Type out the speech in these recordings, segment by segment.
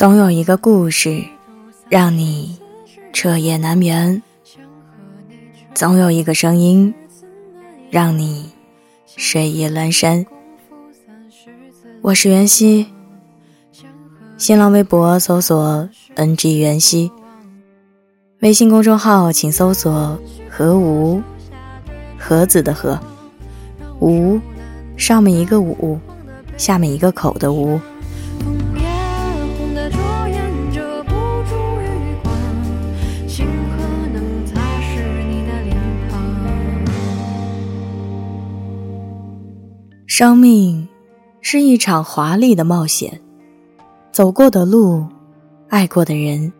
总有一个故事，让你彻夜难眠；总有一个声音，让你睡意阑珊。我是袁熙，新浪微博搜索 “ng 袁熙”，微信公众号请搜索“何无”，盒子的盒，无，上面一个五，下面一个口的无。生命是一场华丽的冒险，走过的路，爱过的人，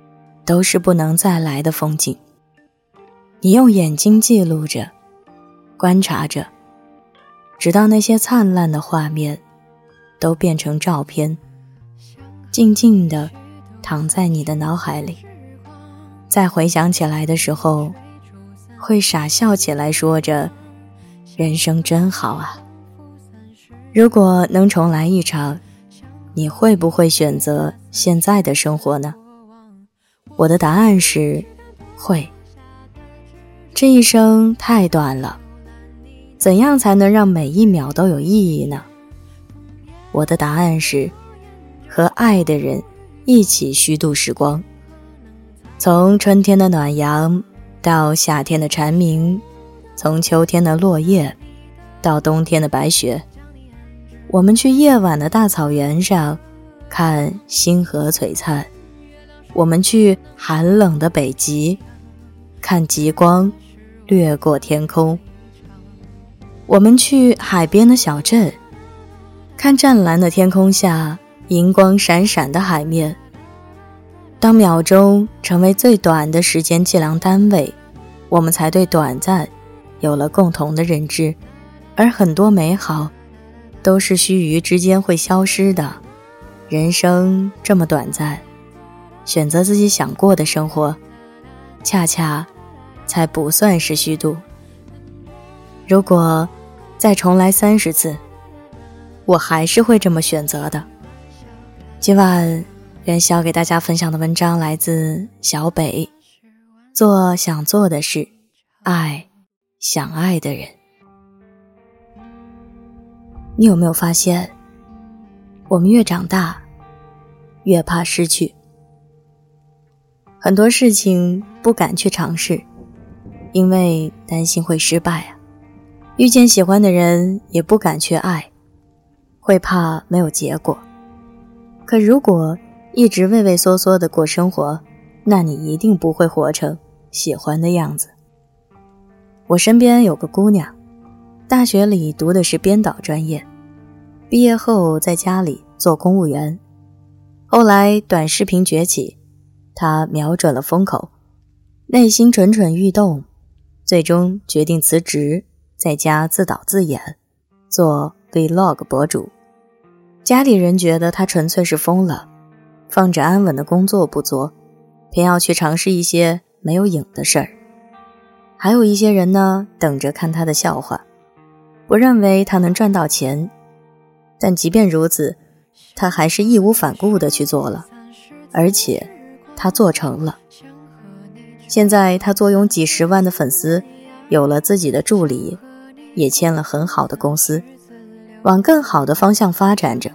都是不能再来的风景。你用眼睛记录着，观察着，直到那些灿烂的画面都变成照片，静静地躺在你的脑海里。再回想起来的时候，会傻笑起来，说着：“人生真好啊。”如果能重来一场，你会不会选择现在的生活呢？我的答案是会。这一生太短了，怎样才能让每一秒都有意义呢？我的答案是和爱的人一起虚度时光，从春天的暖阳到夏天的蝉鸣，从秋天的落叶到冬天的白雪。我们去夜晚的大草原上，看星河璀璨；我们去寒冷的北极，看极光掠过天空；我们去海边的小镇，看湛蓝的天空下银光闪闪的海面。当秒钟成为最短的时间计量单位，我们才对短暂有了共同的认知，而很多美好。都是须臾之间会消失的，人生这么短暂，选择自己想过的生活，恰恰才不算是虚度。如果再重来三十次，我还是会这么选择的。今晚元宵给大家分享的文章来自小北，做想做的事，爱想爱的人。你有没有发现，我们越长大，越怕失去。很多事情不敢去尝试，因为担心会失败啊。遇见喜欢的人也不敢去爱，会怕没有结果。可如果一直畏畏缩缩的过生活，那你一定不会活成喜欢的样子。我身边有个姑娘，大学里读的是编导专业。毕业后在家里做公务员，后来短视频崛起，他瞄准了风口，内心蠢蠢欲动，最终决定辞职，在家自导自演，做 vlog 博主。家里人觉得他纯粹是疯了，放着安稳的工作不做，偏要去尝试一些没有影的事儿。还有一些人呢，等着看他的笑话，不认为他能赚到钱。但即便如此，他还是义无反顾地去做了，而且他做成了。现在他坐拥几十万的粉丝，有了自己的助理，也签了很好的公司，往更好的方向发展着。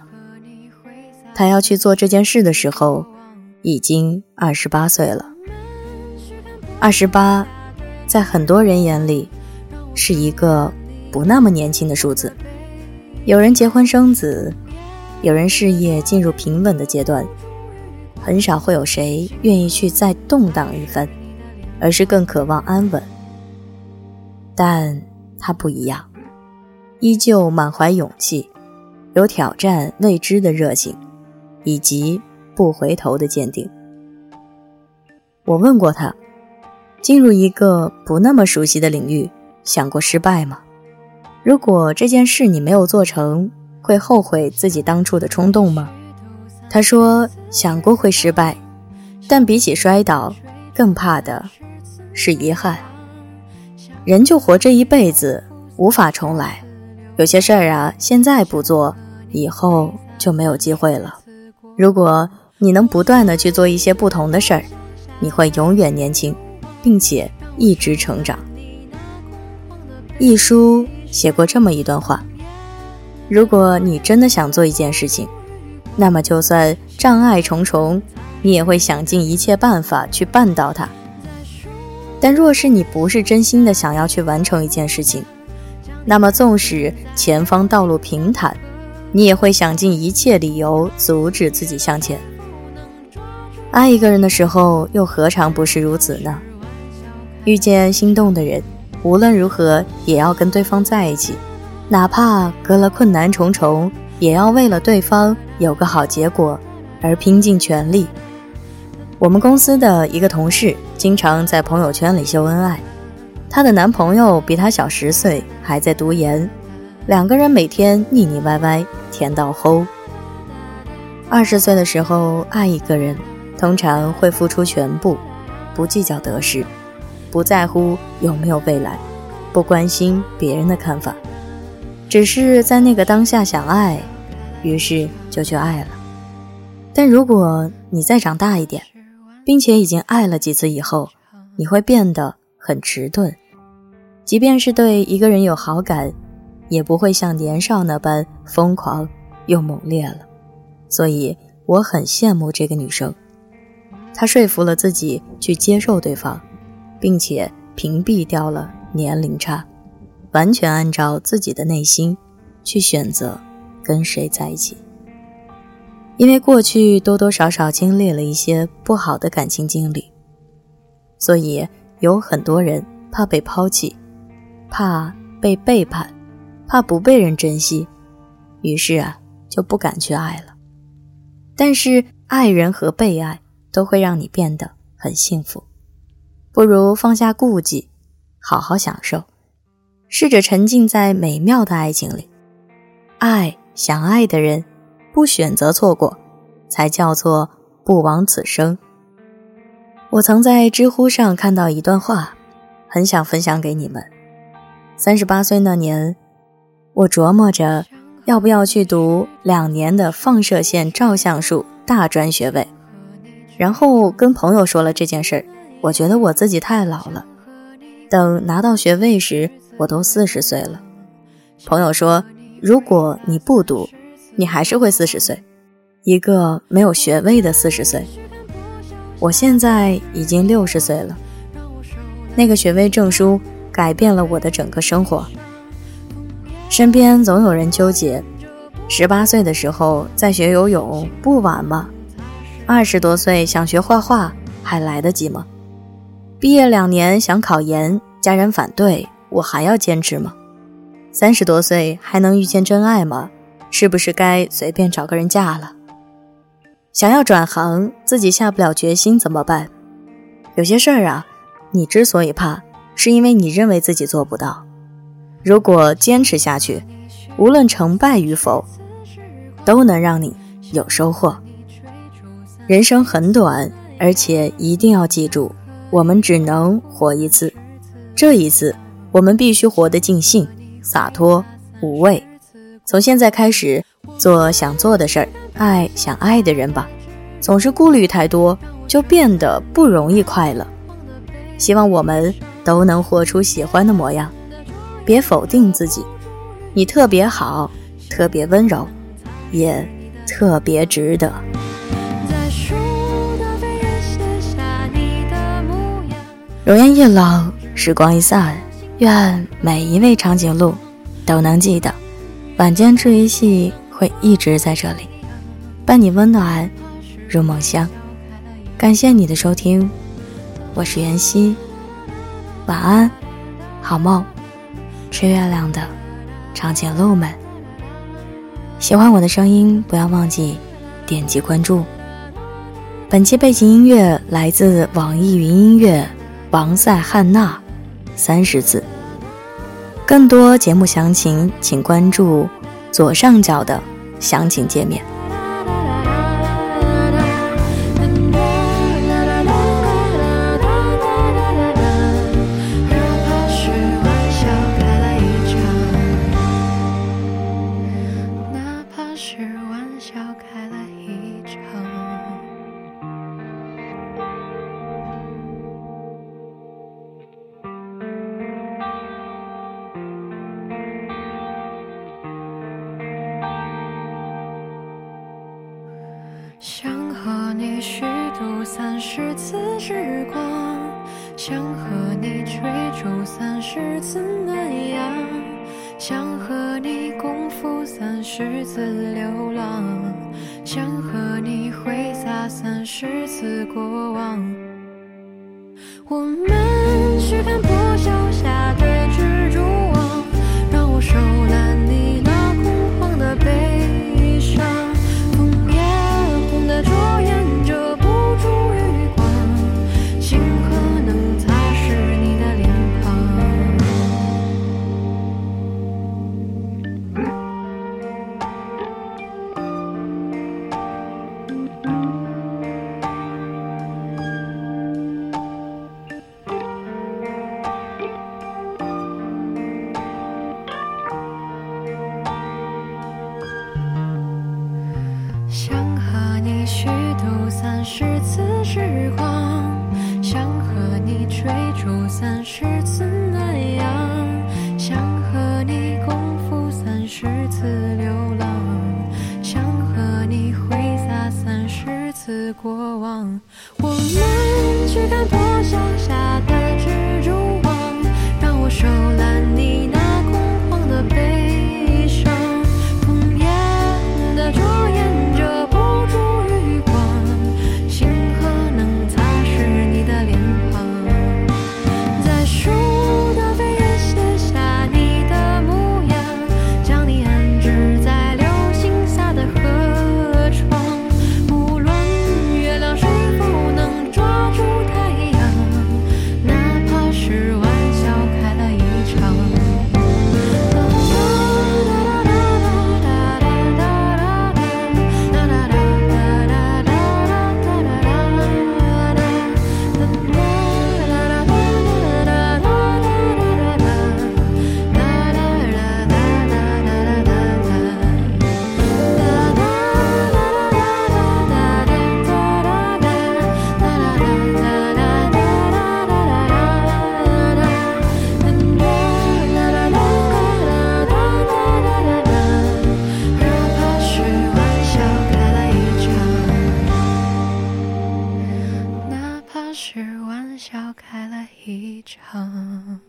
他要去做这件事的时候，已经二十八岁了。二十八，在很多人眼里，是一个不那么年轻的数字。有人结婚生子，有人事业进入平稳的阶段，很少会有谁愿意去再动荡一番，而是更渴望安稳。但他不一样，依旧满怀勇气，有挑战未知的热情，以及不回头的坚定。我问过他，进入一个不那么熟悉的领域，想过失败吗？如果这件事你没有做成，会后悔自己当初的冲动吗？他说想过会失败，但比起摔倒，更怕的是遗憾。人就活这一辈子，无法重来。有些事儿啊，现在不做，以后就没有机会了。如果你能不断的去做一些不同的事儿，你会永远年轻，并且一直成长。一书写过这么一段话：如果你真的想做一件事情，那么就算障碍重重，你也会想尽一切办法去办到它。但若是你不是真心的想要去完成一件事情，那么纵使前方道路平坦，你也会想尽一切理由阻止自己向前。爱一个人的时候，又何尝不是如此呢？遇见心动的人，无论如何也要跟对方在一起，哪怕隔了困难重重，也要为了对方有个好结果而拼尽全力。我们公司的一个同事经常在朋友圈里秀恩爱，她的男朋友比她小十岁，还在读研，两个人每天腻腻歪歪，甜到齁。二十岁的时候爱一个人。通常会付出全部，不计较得失，不在乎有没有未来，不关心别人的看法，只是在那个当下想爱，于是就去爱了。但如果你再长大一点，并且已经爱了几次以后，你会变得很迟钝，即便是对一个人有好感，也不会像年少那般疯狂又猛烈了。所以我很羡慕这个女生。她说服了自己去接受对方，并且屏蔽掉了年龄差，完全按照自己的内心去选择跟谁在一起。因为过去多多少少经历了一些不好的感情经历，所以有很多人怕被抛弃，怕被背叛，怕不被人珍惜，于是啊就不敢去爱了。但是爱人和被爱。都会让你变得很幸福，不如放下顾忌，好好享受，试着沉浸在美妙的爱情里。爱想爱的人，不选择错过，才叫做不枉此生。我曾在知乎上看到一段话，很想分享给你们。三十八岁那年，我琢磨着要不要去读两年的放射线照相术大专学位。然后跟朋友说了这件事儿，我觉得我自己太老了。等拿到学位时，我都四十岁了。朋友说，如果你不读，你还是会四十岁，一个没有学位的四十岁。我现在已经六十岁了，那个学位证书改变了我的整个生活。身边总有人纠结，十八岁的时候在学游泳不晚吗？二十多岁想学画画还来得及吗？毕业两年想考研，家人反对，我还要坚持吗？三十多岁还能遇见真爱吗？是不是该随便找个人嫁了？想要转行，自己下不了决心怎么办？有些事儿啊，你之所以怕，是因为你认为自己做不到。如果坚持下去，无论成败与否，都能让你有收获。人生很短，而且一定要记住，我们只能活一次。这一次，我们必须活得尽兴、洒脱、无畏。从现在开始，做想做的事儿，爱想爱的人吧。总是顾虑太多，就变得不容易快乐。希望我们都能活出喜欢的模样。别否定自己，你特别好，特别温柔，也特别值得。容颜一老，时光一散，愿每一位长颈鹿都能记得，晚间治愈系会一直在这里，伴你温暖入梦乡。感谢你的收听，我是妍希，晚安，好梦，吃月亮的长颈鹿们。喜欢我的声音，不要忘记点击关注。本期背景音乐来自网易云音乐。王赛汉娜，三十字。更多节目详情，请关注左上角的详情界面。想和你虚度三十次时光，想和你追逐三十次暖阳，想和你共赴三十次流浪，想和你挥洒三十次过往。我们我们去看破晓下的蜘蛛网，让我手揽你。一场。